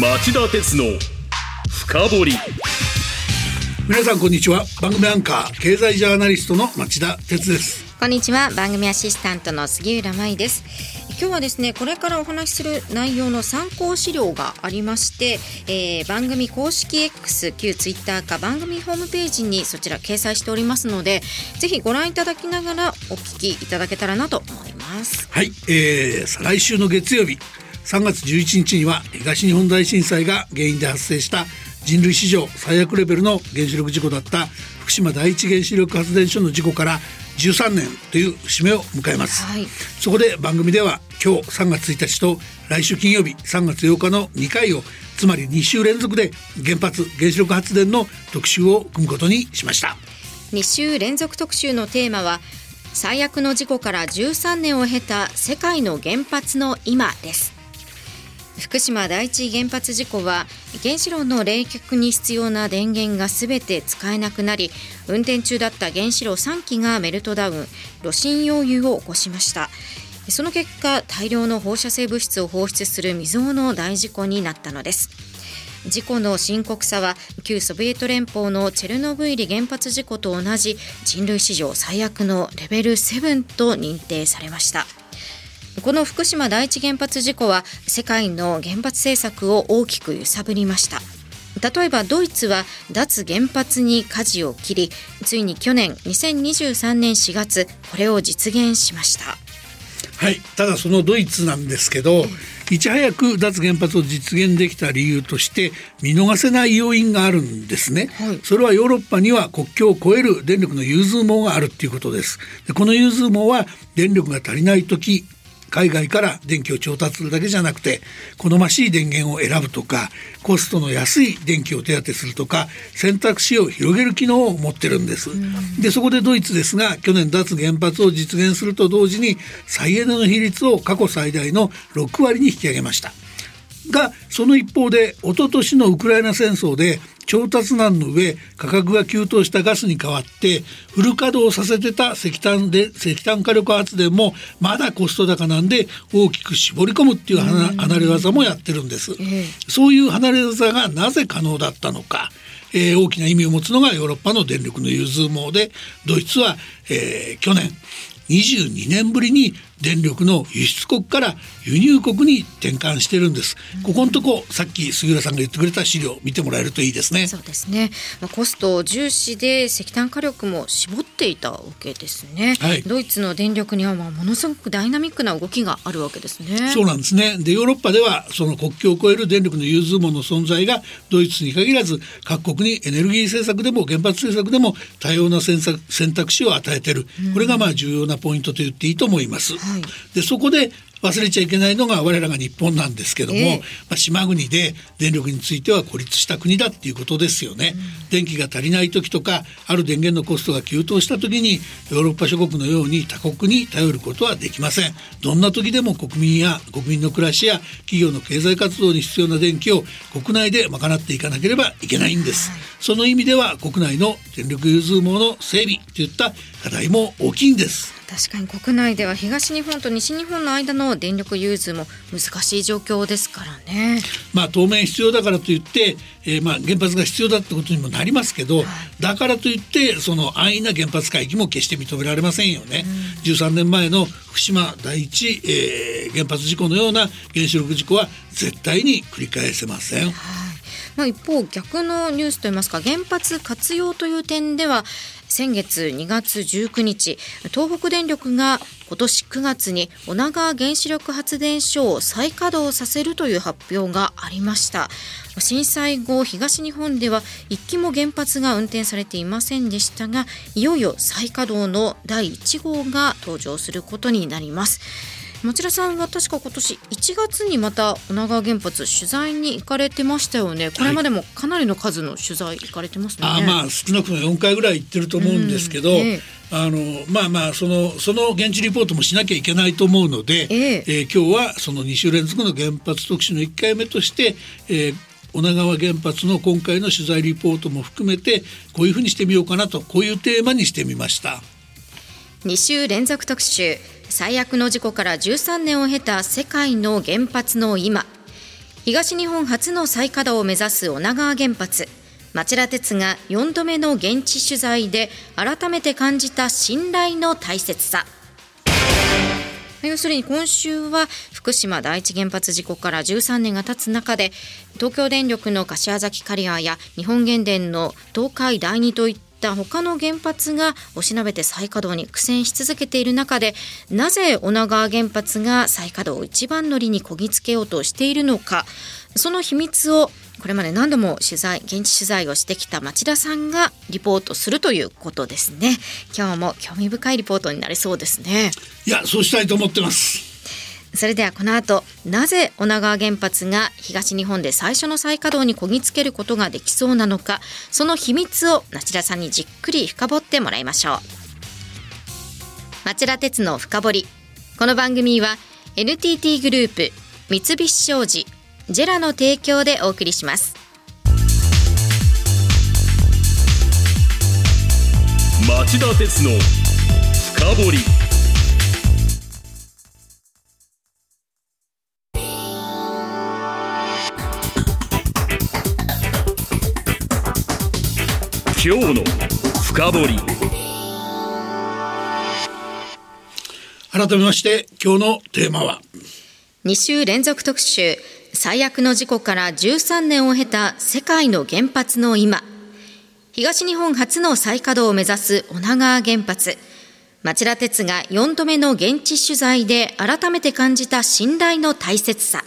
町田鉄の深掘り。皆さんこんにちは。番組アンカー経済ジャーナリストの町田鉄です。こんにちは。番組アシスタントの杉浦舞です。今日はですねこれからお話しする内容の参考資料がありまして、えー、番組公式 X 旧ツイッターか番組ホームページにそちら掲載しておりますのでぜひご覧いただきながらお聞きいただけたらなと思います。はい、えー、再来週の月曜日3月11日には東日本大震災が原因で発生した人類史上最悪レベルの原子力事故だった福島第一原子力発電所の事故から13年という節目を迎えます、はい、そこで番組では今日3月1日と来週金曜日3月8日の2回をつまり2週連続で原発原子力発電の特集を組むことにしました。2週連続特集のテーマは最悪の事故から13年を経た世界の原発の今です福島第一原発事故は原子炉の冷却に必要な電源がすべて使えなくなり運転中だった原子炉3基がメルトダウン炉心溶融を起こしました。その結果大量の放射性物質を放出する未曾有の大事故になったのです。事故の深刻さは旧ソビエト連邦のチェルノブイリ原発事故と同じ人類史上最悪のレベル7と認定されました。この福島第一原発事故は世界の原発政策を大きく揺さぶりました。例えばドイツは脱原発に舵を切りついに去年2023年4月これを実現しました。はいただそのドイツなんですけど、いち早く脱原発を実現できた理由として見逃せない要因があるんですね、はい、それはヨーロッパには国境を越える電力の融通網があるっていうことです。でこの融通網は電力が足りない時海外から電気を調達するだけじゃなくて好ましい電源を選ぶとかコストの安い電気を手当てするとか選択肢を広げる機能を持ってるんです。でそこでドイツですが去年脱原発を実現すると同時に再エネの比率を過去最大の6割に引き上げました。がその一方で一昨年のウクライナ戦争で調達難の上価格が急騰したガスに代わってフル稼働させてた石炭で石炭火力発電もまだコスト高なんで大きく絞り込むっていう離れ技もやってるんです、そういう離れ技がなぜ可能だったのかえー、大きな意味を持つのがヨーロッパの電力の融通網でドイツは、えー、去年22年ぶりに電力の輸出国から輸入国に転換してるんです、ここのとこさっき杉浦さんが言ってくれた資料見てもらえるといいですね。そうですね、まあ、コスト重視で石炭火力も絞っていたわけですね、はい、ドイツの電力にはまあものすごくダイナミックな動きがあるわけですね。そうなんですね。でヨーロッパではその国境を越える電力の融通網の存在がドイツに限らず各国にエネルギー政策でも原発政策でも多様な選択肢を与えてる、これがまあ重要なポイントと言っていいと思います、はい、でそこで忘れちゃいけないのが我らが日本なんですけども、えー、まあ、島国で電力については孤立した国だっていうことですよね、うん、電気が足りない時とかある電源のコストが急騰した時にヨーロッパ諸国のように他国に頼ることはできません。どんな時でも国民や国民の暮らしや企業の経済活動に必要な電気を国内で賄っていかなければいけないんです、はい、その意味では国内の電力融通網の整備といった課題も大きいんです確かに国内では東日本と西日本の間の電力融通も難しい状況ですからね。まあ当面必要だからといって、えー、まあ原発が必要だってことにもなりますけど、はい、だからといってその安易な原発回帰も決して認められませんよね。うん、13年前の福島第一、えー、原発事故のような原子力事故は絶対に繰り返せません。はいまあ、一方逆のニュースといいますか原発活用という点では先月2月19日東北電力が今年9月に女川原子力発電所を再稼働させるという発表がありました。震災後東日本では1基も原発が運転されていませんでしたがいよいよ再稼働の第1号が登場することになります。町田さんは確か今年1月にまた女川原発取材に行かれてましたよね。これまでもかなりの数の取材行かれてますね、はい、あまあ少なくとも4回ぐらい行ってると思うんですけど、うんえ。あのまあまあそのその現地リポートもしなきゃいけないと思うので、ええ。ー、今日はその2週連続の原発特集の1回目として、えー、女川原発の今回の取材リポートも含めてこういうふうにしてみようかなとこういうテーマにしてみました。2週連続特集最悪の事故から13年を経た世界の原発の今東日本初の再稼働を目指す女川原発町田鉄が4度目の現地取材で改めて感じた信頼の大切さ。要するに今週は福島第一原発事故から13年が経つ中で東京電力の柏崎刈谷や日本原電の東海第二といった他の原発がおしなべて再稼働に苦戦し続けている中でなぜ女川原発が再稼働を一番乗りにこぎつけようとしているのか。その秘密をこれまで何度も取材現地取材をしてきた町田さんがリポートするということですね。今日も興味深いリポートになりそうですね。いやそうしたいと思ってます。それではこの後なぜ女川原発が東日本で最初の再稼働にこぎつけることができそうなのかその秘密を町田さんにじっくり深掘ってもらいましょう。町田鉄の深掘り。この番組は NTT グループ三菱商事ジェラの提供でお送りします。町田鉄の深掘り。今日の深掘り。改めまして今日のテーマは？2週連続特集。最悪の事故から13年を経た世界の原発の今。東日本初の再稼働を目指す女川原発。町田鉄が4度目の現地取材で改めて感じた信頼の大切さ。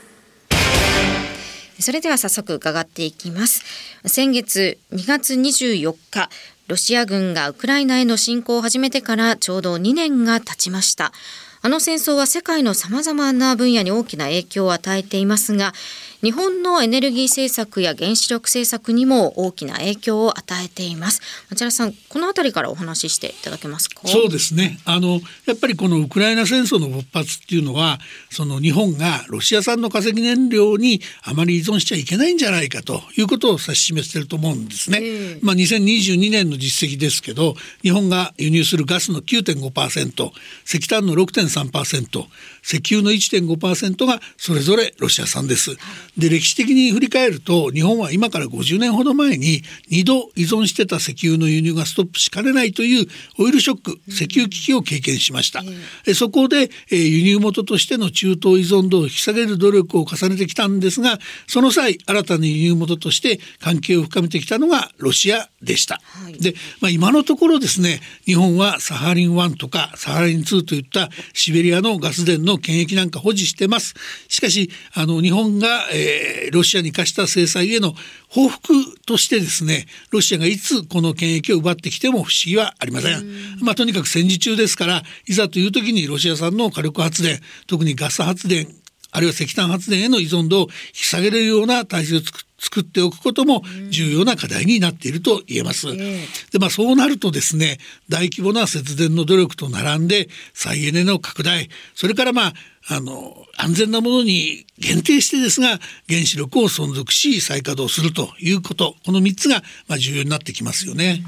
それでは早速伺っていきます。先月2月24日ロシア軍がウクライナへの侵攻を始めてからちょうど2年が経ちました。あの戦争は世界のさまざまな分野に大きな影響を与えていますが日本のエネルギー政策や原子力政策にも大きな影響を与えています。町田さんこの辺りからお話ししていただけますか？そうですね。あのやっぱりこのウクライナ戦争の勃発っていうのはその日本がロシア産の化石燃料にあまり依存しちゃいけないんじゃないかということを指し示していると思うんですね、えー、まあ2022年の実績ですけど日本が輸入するガスの9.5%石炭の6.3%石油の1.5%がそれぞれロシア産です。で歴史的に振り返ると日本は今から50年ほど前に2度依存してた石油の輸入がストップしかねないというオイルショック石油危機を経験しました。えそこで、え輸入元としての中東依存度を引き下げる努力を重ねてきたんですがその際新たに輸入元として関係を深めてきたのがロシアでした。はい、で、まあ、今のところですね日本はサハリン1とかサハリン2といったシベリアのガス田の権益なんか保持してます。しかしあの日本が、えー、ロシアに課した制裁への報復としてですねロシアがいつこの権益を奪ってきても不思議はありません。まあ、とにかく戦時中ですからいざという時にロシア産の火力発電特にガス発電あるいは石炭発電への依存度を引き下げれるような体制を作作っておくことも重要な課題になっていると言えます。でまあそうなるとですね大規模な節電の努力と並んで再エネの拡大それからまああの安全なものに限定してですが原子力を存続し再稼働するということこの3つがまあ重要になってきますよね。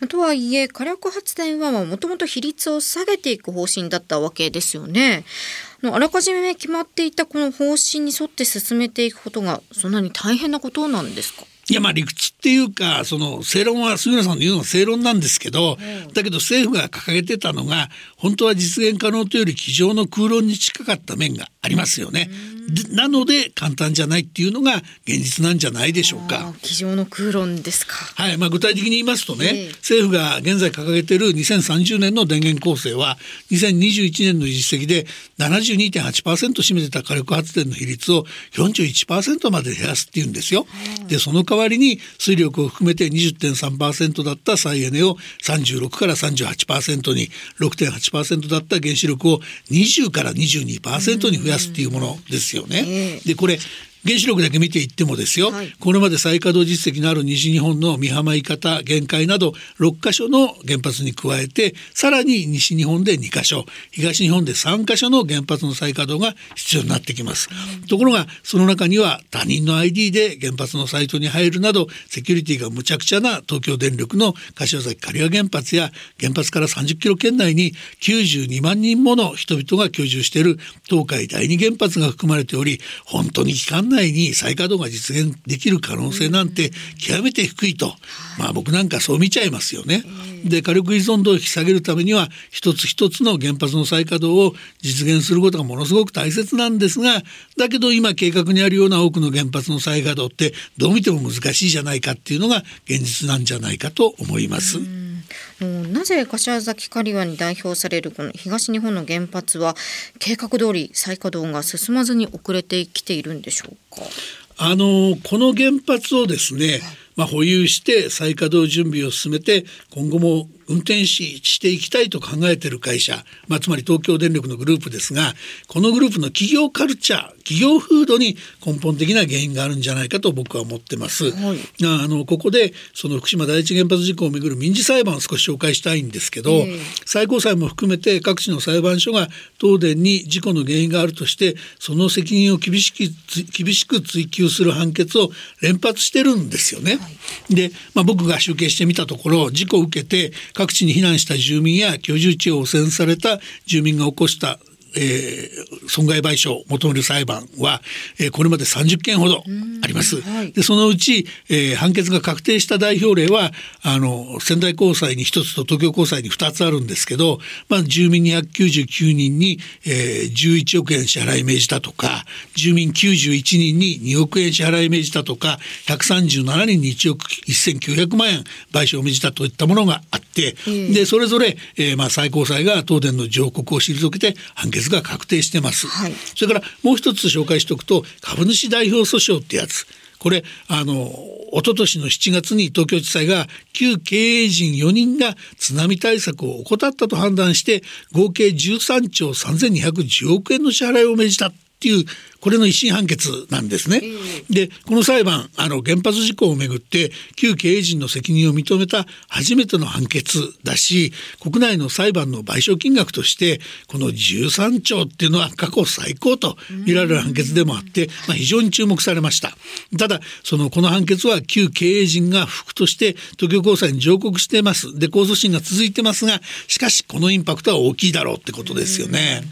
うん、とはいえ火力発電はもともと比率を下げていく方針だったわけですよね。あらかじめ決まっていたこの方針に沿って進めていくことがそんなに大変なことなんですか？いやまあ理屈っていうかその正論は杉浦さんの言うのは正論なんですけど、うん、だけど政府が掲げてたのが本当は実現可能というより机上の空論に近かった面がありますよね。なので簡単じゃないっていうのが現実なんじゃないでしょうか。机上の空論ですか。はい、まあ具体的に言いますとね、えー、政府が現在掲げている2030年の電源構成は2021年の実績で72.8%占めてた火力発電の比率を41%まで減らすっていうんですよ。でその代わりに水力を含めて20.3%だった再エネを36から38%に6.8%だった原子力を20から22%に増やすっていうものですよね。でこれ原子力だけ見ていってもですよ、はい、これまで再稼働実績のある西日本の美浜伊方限界など6カ所の原発に加えてさらに西日本で2カ所東日本で3カ所の原発の再稼働が必要になってきます、うん、ところがその中には他人の ID で原発のサイトに入るなどセキュリティがむちゃくちゃな東京電力の柏崎刈羽原発や原発から30キロ圏内に92万人もの人々が居住している東海第二原発が含まれており本当に危険内に再稼働が実現できる可能性なんて極めて低いと、まあ僕なんかそう見ちゃいますよね。で火力依存度を引き下げるためには一つ一つの原発の再稼働を実現することがものすごく大切なんですがだけど今計画にあるような多くの原発の再稼働ってどう見ても難しいじゃないかっていうのが現実なんじゃないかと思います。なぜ柏崎刈羽に代表されるこの東日本の原発は計画通り再稼働が進まずに遅れてきているんでしょうか？あのこの原発をですね、まあ、保有して再稼働準備を進めて今後も運転ししていきたいと考えている会社、まあ、つまり東京電力のグループですがこのグループの企業カルチャー企業風土に根本的な原因があるんじゃないかと僕は思ってます。はい、あのここでその福島第一原発事故をめぐる民事裁判を少し紹介したいんですけど、えー、最高裁も含めて各地の裁判所が東電に事故の原因があるとしてその責任を厳しく厳しく追及する判決を連発してるんですよね。はい、で、まあ、僕が集計してみたところ事故を受けて各地に避難した住民や居住地を汚染された住民が起こしたえー、損害賠償を求める裁判は、えー、これまで30件ほどあります。はい、でそのうち、えー、判決が確定した代表例はあの仙台高裁に1つと東京高裁に2つあるんですけど、まあ、住民299人に、えー、11億円支払い命じたとか住民91人に2億円支払い命じたとか137人に1億1900万円賠償を命じたといったものがあって、でそれぞれ、えーまあ、最高裁が東電の上告を退けて判決決が確定してます、はい、それからもう一つ紹介しておくと株主代表訴訟ってやつ。これあの一昨年の7月に東京地裁が旧経営陣4人が津波対策を怠ったと判断して合計13兆3210億円の支払いを命じたっていうこれの一審判決なんですね。でこの裁判あの原発事故をめぐって旧経営陣の責任を認めた初めての判決だし国内の裁判の賠償金額としてこの13兆っていうのは過去最高と見られる判決でもあって、まあ、非常に注目されました。ただそのこの判決は旧経営陣が不服として東京高裁に上告していますで控訴審が続いてますがしかしこのインパクトは大きいだろうってことですよね。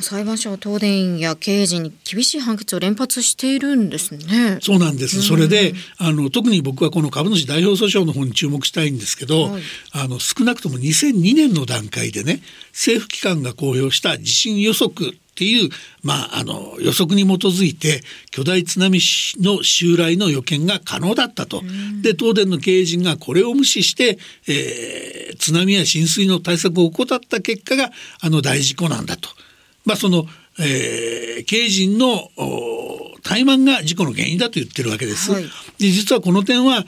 裁判所は東電や経営陣に厳しい判決を連発しているんですね。そうなんです。それで、あの特に僕はこの株主代表訴訟の方に注目したいんですけど、はい、あの少なくとも2002年の段階でね、政府機関が公表した地震予測っていう、まあ、あの予測に基づいて巨大津波の襲来の予見が可能だったと。で東電の経営陣がこれを無視して、えー、津波や浸水の対策を怠った結果があの大事故なんだと。まあ、その、えー、経営陣の怠慢が事故の原因だと言ってるわけです。はい、で実はこの点は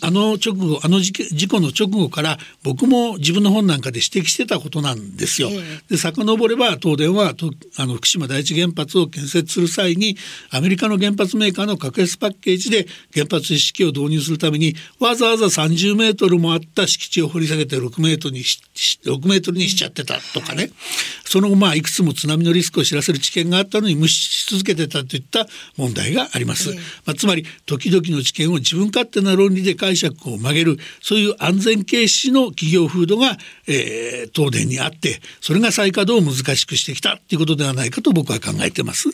あの直後あの事故の直後から僕も自分の本なんかで指摘してたことなんですよ。で遡れば東電はあの福島第一原発を建設する際にアメリカの原発メーカーの格安パッケージで原発式機を導入するためにわざわざ30メートルもあった敷地を掘り下げて6メートルにし6メートルにしちゃってたとかね、その後まあいくつも津波のリスクを知らせる知見があったのに無視し続けてたといった問題があります。まあ、つまり時々の知見を自分勝手な論理でで解釈を曲げるそういう安全軽視の企業風土が、えー、東電にあってそれが再稼働を難しくしてきたっていうことではないかと僕は考えてます。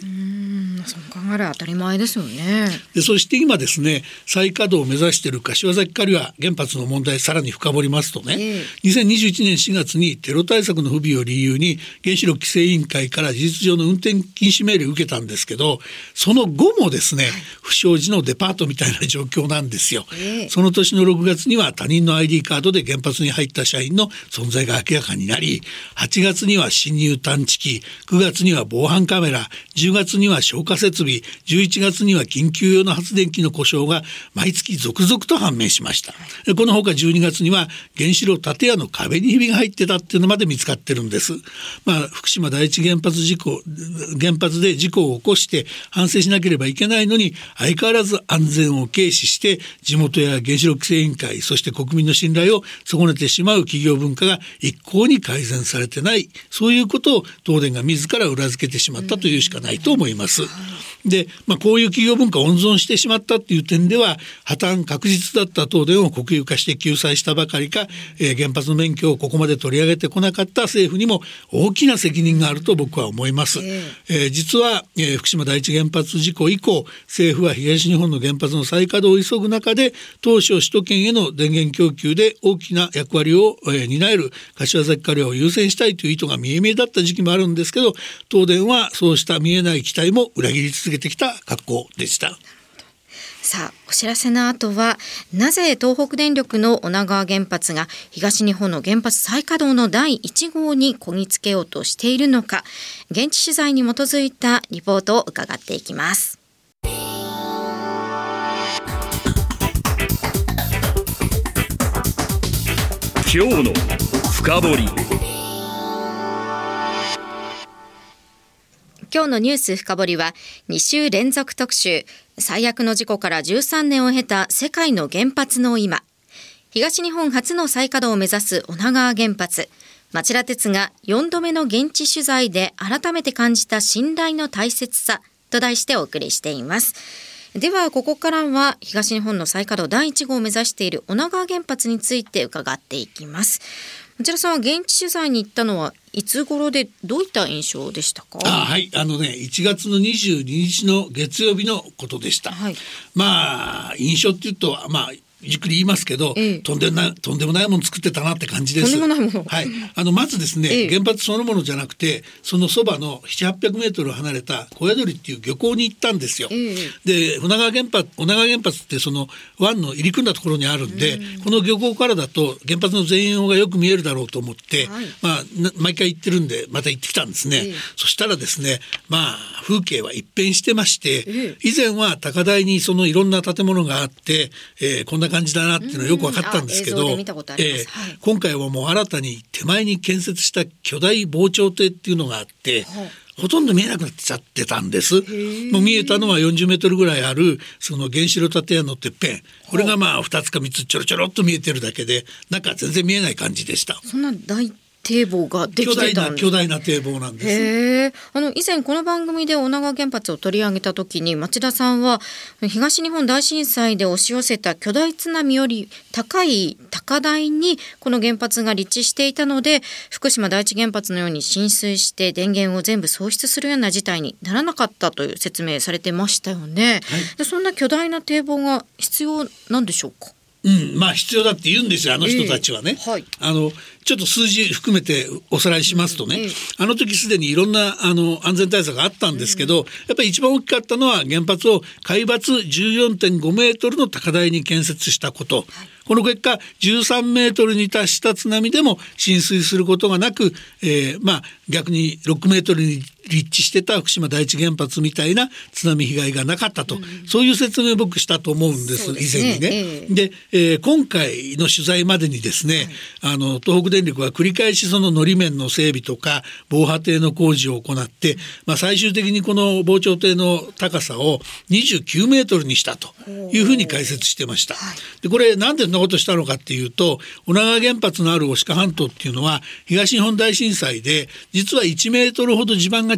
そう考えれば当たり前ですよねでそして今ですね再稼働を目指している柏崎刈羽原発の問題さらに深掘りますとね、えー、2021年4月にテロ対策の不備を理由に原子力規制委員会から事実上の運転禁止命令を受けたんですけどその後もですね、はい、不祥事のデパートみたいな状況なんですよ。えーその年の6月には他人の ID カードで原発に入った社員の存在が明らかになり8月には侵入探知機9月には防犯カメラ10月には消火設備11月には緊急用の発電機の故障が毎月続々と判明しました。このほか12月には原子炉建屋の壁にひびが入ってたっていうのまで見つかってるんです。まあ福島第一原発事故原発で事故を起こして反省しなければいけないのに相変わらず安全を軽軽視して地元や原子力規制委員会そして国民の信頼を損ねてしまう企業文化が一向に改善されてないそういうことを東電が自ら裏付けてしまったというしかないと思います。で、まあ、こういう企業文化を温存してしまったっていう点では破綻確実だった東電を国有化して救済したばかりか、えー、原発の免許をここまで取り上げてこなかった政府にも大きな責任があると僕は思います。えー、えー、実は、えー、福島第一原発事故以降政府は東日本の原発の再稼働を急ぐ中で当初首都圏への電源供給で大きな役割を、担える柏崎刈羽を優先したいという意図が見え見えだった時期もあるんですけど東電はそうした見えない期待も裏切り続けてきた格好でした。さあお知らせの後はなぜ東北電力の女川原発が東日本の原発再稼働の第1号にこぎつけようとしているのか現地取材に基づいたリポートを伺っていきます。今日の深掘り今日のニュース深掘りは2週連続特集最悪の事故から13年を経た世界の原発の今東日本初の再稼働を目指す女川原発町田鉄が4度目の現地取材で改めて感じた信頼の大切さと題してお送りしています。ではここからは東日本の再稼働第1号を目指している女川原発について伺っていきます。町田さんは現地取材に行ったのはいつ頃でどういった印象でしたか？あはい。あのね1月の22日の月曜日のことでした、はい、まあ印象っていうとまあじっくり言いますけど、ええ、とんでもないとんでもないもの作ってたなって感じです。はい、あのまずですね、え、原発そのものじゃなくてそのそばの7、800メートル離れた小宿りっていう漁港に行ったんですよ。で船川原発女川原発ってその湾の入り組んだところにあるんで、ん。この漁港からだと原発の全容がよく見えるだろうと思って、はい、まあ毎回行ってるんでまた行ってきたんですね。そしたらですねまあ風景は一変してまして、以前は高台にそのいろんな建物があって、えー、こんな感じだなっていうのはよく分かったんですけど、えー、今回はもう新たに手前に建設した巨大防潮堤っていうのがあって、ほとんど見えなくなっちゃってたんです。もう見えたのは40メートルぐらいあるその原子炉建屋のてっぺん。これがまあ2つか3つちょろちょろっと見えてるだけで、なんか全然見えない感じでした。そんな大堤防ができてた巨大な堤防なんです。あの以前この番組で女川原発を取り上げた時に町田さんは東日本大震災で押し寄せた巨大津波より高い高台にこの原発が立地していたので福島第一原発のように浸水して電源を全部喪失するような事態にならなかったという説明されてましたよね。はい、でそんな巨大な堤防が必要なんでしょうか？うん、まあ必要だって言うんですよあの人たちはね。えーはい、あのちょっと数字含めておさらいしますとね、あの時すでにいろんなあの安全対策があったんですけど、やっぱり一番大きかったのは原発を海抜14.5メートルの高台に建設したこと。この結果13メートルに達した津波でも浸水することがなく、えー、まあ逆に6メートルに立地してた福島第一原発みたいな津波被害がなかったと、うん、そういう説明を僕したと思うんです、ね、以前にね。えー、で、えー、今回の取材までにですね、はい、あの東北電力は繰り返しそののり面の整備とか防波堤の工事を行って、まあ、最終的にこの防潮堤の高さを29メートルにしたというふうに解説してました。でこれなんでそんなことしたのかっていうと女川原発のある牡鹿半島っていうのは東日本大震災で実は1メートルほど地盤が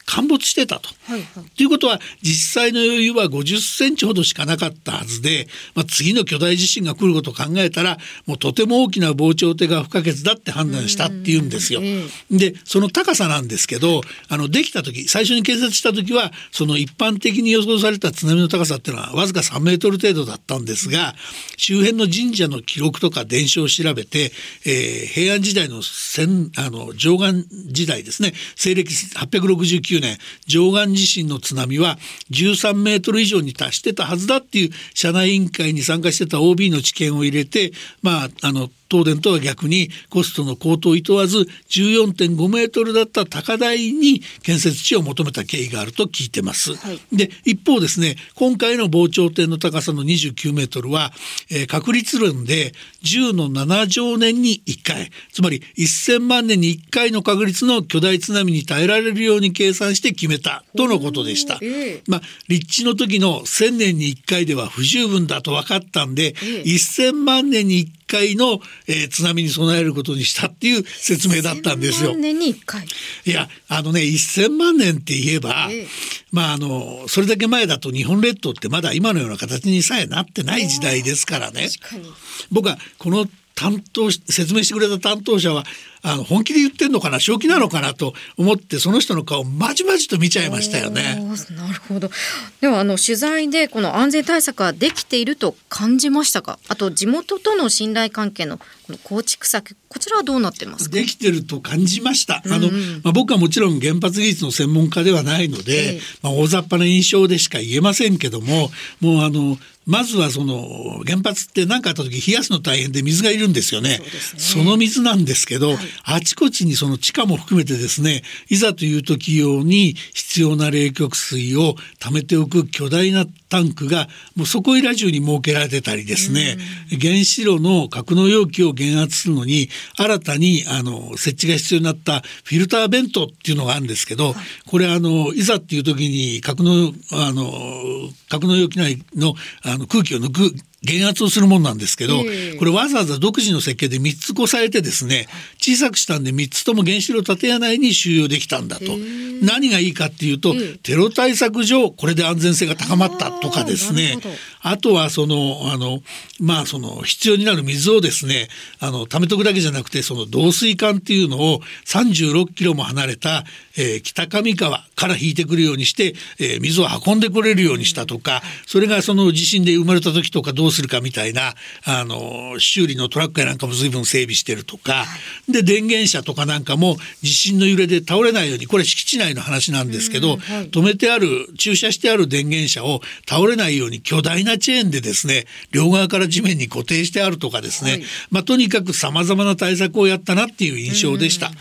陥没してたと。はいはい、ということは実際の余裕は50センチほどしかなかったはずで、まあ、次の巨大地震が来ることを考えたらもうとても大きな防潮堤が不可欠だって判断したっていうんですよ。でその高さなんですけどあのできた時最初に建設した時はその一般的に予想された津波の高さっていうのはわずか3メートル程度だったんですが周辺の神社の記録とか伝承を調べて、えー、平安時代の戦あの上岸時代ですね西暦869年上岸地震の津波は13メートル以上に達してたはずだっていう社内委員会に参加してた OB の知見を入れてまああの東電とは逆にコストの高騰を厭わず14.5メートルだった高台に建設地を求めた経緯があると聞いてます。はい、で一方ですね今回の防潮堤の高さの29メートルは、えー、確率論で10の7兆年に1回つまり1000万年に1回の確率の巨大津波に耐えられるように計算して決めたとのことでした。えー、まあ立地の時の1000年に1回では不十分だと分かったんで、えー、1000万年に1回の、えー、津波に備えることにしたっていう説明だったんですよ。年に1回いやあのね1000万年って言えば、えー、まああのそれだけ前だと日本列島ってまだ今のような形にさえなってない時代ですからね。僕はこの担当説明してくれた担当者はあの本気で言ってんのかな正気なのかなと思ってその人の顔まじまじと見ちゃいましたよね。なるほど。ではあの取材でこの安全対策はできていると感じましたか？あと地元との信頼関係のこの構築策こちらはどうなってますできてると感じました。あの、まあ、僕はもちろん原発技術の専門家ではないので、ええ、まあ、大雑把な印象でしか言えませんけどももうあのまずはその原発って何かあった時冷やすの大変で水がいるんですよね。そ、ね、の水なんですけど、はい、あちこちにその地下も含めてですねいざという時用に必要な冷却水を貯めておく巨大なタンクがもうそこいら中に設けられてたりですね、原子炉の格納容器を減圧するのに新たにあの設置が必要になったフィルターベントっていうのがあるんですけど、これあのいざっていう時に格納あの格納容器内のあの空気を抜く減圧をするもんなんですけど、これわざわざ独自の設計で3つこされてですね小さくしたんで3つとも原子炉建屋内に収容できたんだと。何がいいかっていうとテロ対策上これで安全性が高まったとかですねあとはそのあのまあその必要になる水をですねあの貯めとくだけじゃなくてその導水管っていうのを36キロも離れた、えー、北上川から引いてくるようにして、えー、水を運んでこれるようにしたとかそれがその地震で生まれた時とかどうするかみたいなあの修理のトラックやなんかも随分整備してるとか、で電源車とかなんかも地震の揺れで倒れないようにこれ敷地内の話なんですけど、はい、止めてある駐車してある電源車を倒れないように巨大なチェーンでですね両側から地面に固定してあるとかですね、はい、まあ、とにかくさまざまな対策をやったなっていう印象でした。はい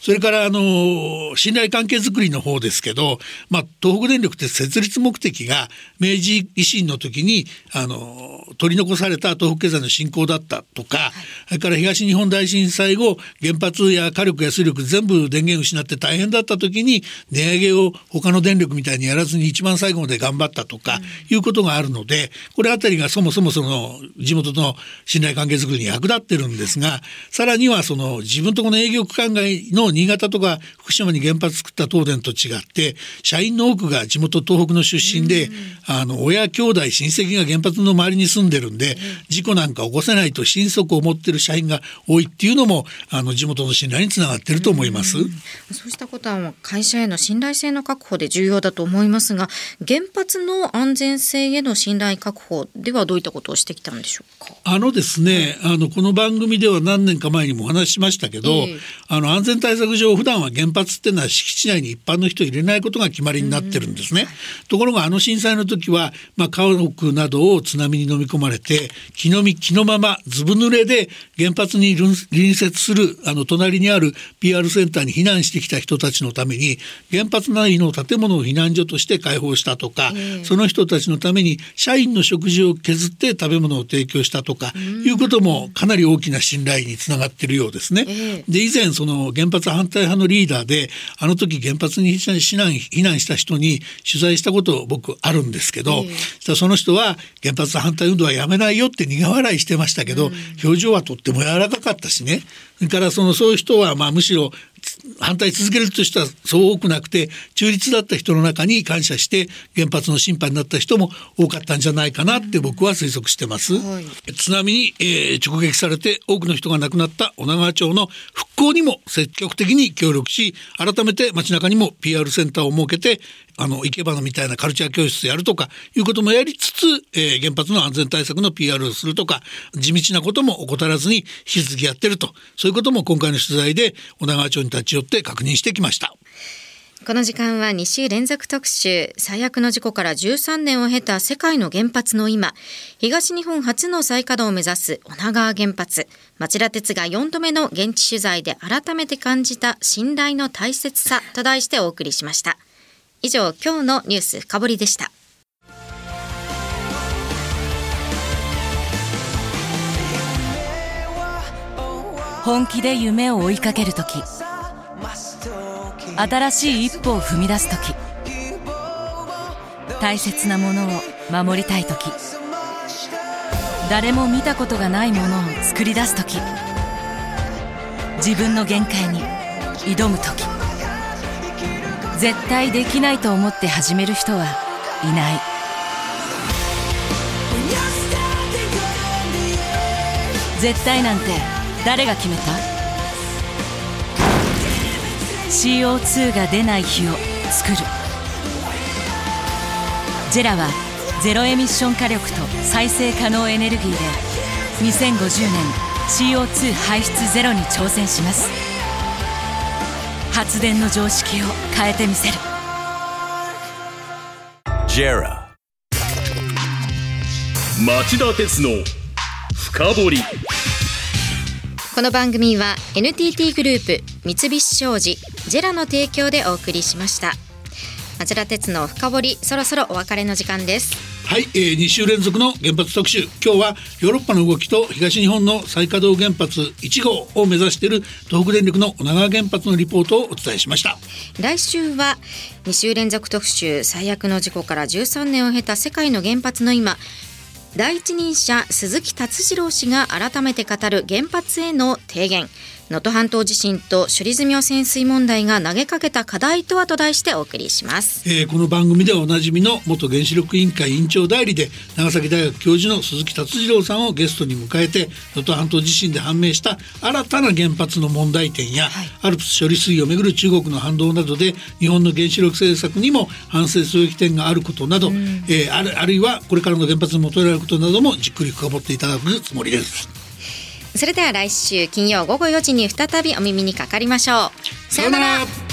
それからあの信頼関係づくりの方ですけど、まあ、東北電力って設立目的が明治維新の時にあの取り残された東北経済の振興だったとか、はい、それから東日本大震災後原発や火力や水力全部電源失って大変だった時に値上げを他の電力みたいにやらずに一番最後まで頑張ったとかいうことがあるので、これあたりがそもそもその地元の信頼関係づくりに役立ってるんですがさらにはその自分とこの営業区間外の新潟とか福島に原発作った東電と違って社員の多くが地元東北の出身で、あの親兄弟親戚が原発の周りに住んでるんで、事故なんか起こせないと心底思ってる社員が多いっていうのもあの地元の信頼につながってると思います。そうしたことは会社への信頼性の確保で重要だと思いますが原発の安全性への信頼確保ではどういったことをしてきたんでしょうか？あのですね、はい、あのこの番組では何年か前にもお話ししましたけど、えー、あの安全対策策上普段は原発っていうのは敷地内に一般の人を入れないことが決まりになってるんですね。ところがあの震災の時は、まあ、家屋などを津波に飲み込まれて気の身気のままずぶ濡れで原発に隣接するあの隣にある PR センターに避難してきた人たちのために原発内の建物を避難所として開放したとか、その人たちのために社員の食事を削って食べ物を提供したとか、いうこともかなり大きな信頼につながっているようですね。で以前その原発反対派のリーダーであの時原発に避難避難した人に取材したこと僕あるんですけど、えー、その人は原発反対運動はやめないよって苦笑いしてましたけど、うん、表情はとっても柔らかかったしね。それからそのそういう人はまあむしろ反対続けるとしたらそう多くなくて中立だった人の中に感謝して原発の審判になった人も多かったんじゃないかなって僕は推測してます、はい、津波に、えー、直撃されて多くの人が亡くなった女川町の復興にも積極的に協力し改めて街中にも PR センターを設けてあの、生け花みたいなカルチャー教室やるとかいうこともやりつつ、えー、原発の安全対策の PR をするとか、地道なことも怠らずに引き続きやってると、そういうことも今回の取材で女川町に立ち寄って確認してきました。この時間は2週連続特集。最悪の事故から13年を経た世界の原発の今。東日本初の再稼働を目指す女川原発。町田鉄が4度目の現地取材で改めて感じた信頼の大切さと題してお送りしました。以上今日のニュース深掘りでした。本気で夢を追いかける時。新しい一歩を踏み出す時。大切なものを守りたい時。誰も見たことがないものを作り出す時。自分の限界に挑む時。絶対できないと思って始める人はいない。絶対なんて誰が決めた？CO2 が出ない日を作る。ジェラはゼロエミッション火力と再生可能エネルギーで2050年 CO2 排出ゼロに挑戦します。発電の常識を変えてみせる。JERA. 町田鉄の深掘り。この番組は NTT グループ三菱商事ジェラの提供でお送りしました。町田鉄の深掘りそろそろお別れの時間ですはい、えー、2週連続の原発特集。今日はヨーロッパの動きと東日本の再稼働原発1号を目指している東北電力の女川原発のリポートをお伝えしました。来週は2週連続特集最悪の事故から13年を経た世界の原発の今第一人者鈴木達次郎氏が改めて語る原発への提言。能登半島地震と処理済み汚染水問題が投げかけた課題とはと題してお送りします、えー、この番組ではおなじみの元原子力委員会委員長代理で長崎大学教授の鈴木達次郎さんをゲストに迎えて能登半島地震で判明した新たな原発の問題点や、はい、アルプス処理水をめぐる中国の反動などで日本の原子力政策にも反省すべき点があることなど、うん、えー、あるあるいはこれからの原発に求められることなどもじっくり深掘っていただくつもりです。それでは来週金曜午後4時に再びお耳にかかりましょう。さようなら。